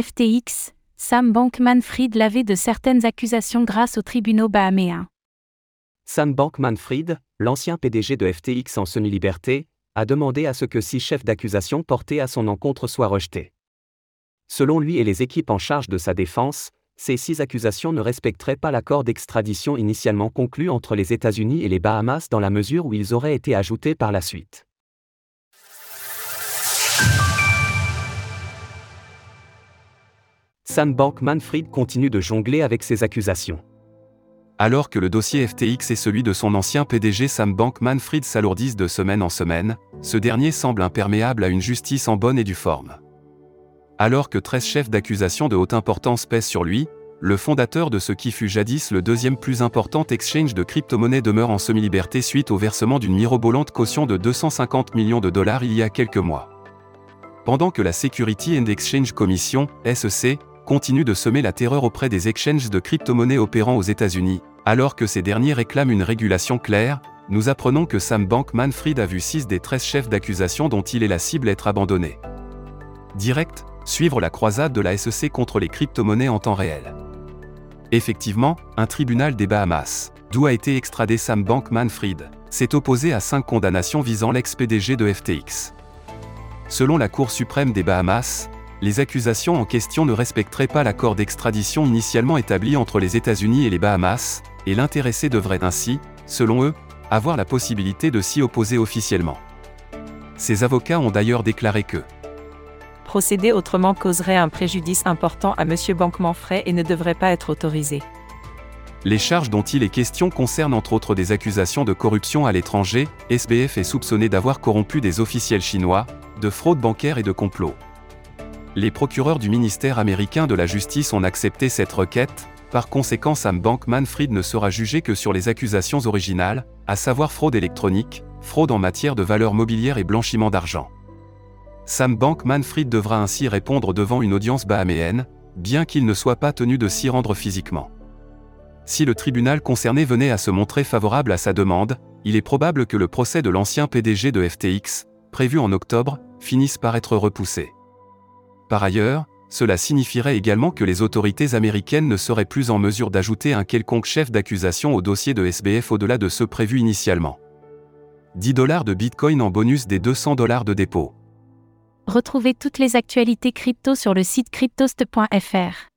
FTX, Sam Bankman-Fried l'avait de certaines accusations grâce aux tribunaux bahaméens. Sam Bankman-Fried, l'ancien PDG de FTX en semi-liberté, a demandé à ce que six chefs d'accusation portés à son encontre soient rejetés. Selon lui et les équipes en charge de sa défense, ces six accusations ne respecteraient pas l'accord d'extradition initialement conclu entre les États-Unis et les Bahamas dans la mesure où ils auraient été ajoutés par la suite. Sam Bankman-Fried continue de jongler avec ces accusations. Alors que le dossier FTX et celui de son ancien PDG Sam Bankman-Fried s'alourdissent de semaine en semaine, ce dernier semble imperméable à une justice en bonne et due forme. Alors que 13 chefs d'accusation de haute importance pèsent sur lui, le fondateur de ce qui fut jadis le deuxième plus important exchange de crypto-monnaies demeure en semi-liberté suite au versement d'une mirobolante caution de 250 millions de dollars il y a quelques mois. Pendant que la Security and Exchange Commission, SEC, continue de semer la terreur auprès des exchanges de crypto-monnaies opérant aux États-Unis, alors que ces derniers réclament une régulation claire, nous apprenons que Sam Bankman-Fried a vu 6 des 13 chefs d'accusation dont il est la cible être abandonnés. Direct, suivre la croisade de la SEC contre les crypto-monnaies en temps réel. Effectivement, un tribunal des Bahamas, d'où a été extradé Sam Bankman-Fried, s'est opposé à 5 condamnations visant l'ex-PDG de FTX. Selon la Cour suprême des Bahamas, les accusations en question ne respecteraient pas l'accord d'extradition initialement établi entre les États-Unis et les Bahamas, et l'intéressé devrait ainsi, selon eux, avoir la possibilité de s'y opposer officiellement. Ses avocats ont d'ailleurs déclaré que procéder autrement causerait un préjudice important à M. Bankman-Fray et ne devrait pas être autorisé. Les charges dont il est question concernent entre autres des accusations de corruption à l'étranger, SBF est soupçonné d'avoir corrompu des officiels chinois, de fraude bancaire et de complot. Les procureurs du ministère américain de la Justice ont accepté cette requête, par conséquent Sam Bankman-Fried ne sera jugé que sur les accusations originales, à savoir fraude électronique, fraude en matière de valeurs mobilières et blanchiment d'argent. Sam Bankman-Fried devra ainsi répondre devant une audience bahaméenne, bien qu'il ne soit pas tenu de s'y rendre physiquement. Si le tribunal concerné venait à se montrer favorable à sa demande, il est probable que le procès de l'ancien PDG de FTX, prévu en octobre, finisse par être repoussé. Par ailleurs, cela signifierait également que les autorités américaines ne seraient plus en mesure d'ajouter un quelconque chef d'accusation au dossier de SBF au-delà de ceux prévus initialement. 10 dollars de Bitcoin en bonus des 200 dollars de dépôt. Retrouvez toutes les actualités crypto sur le site cryptost.fr.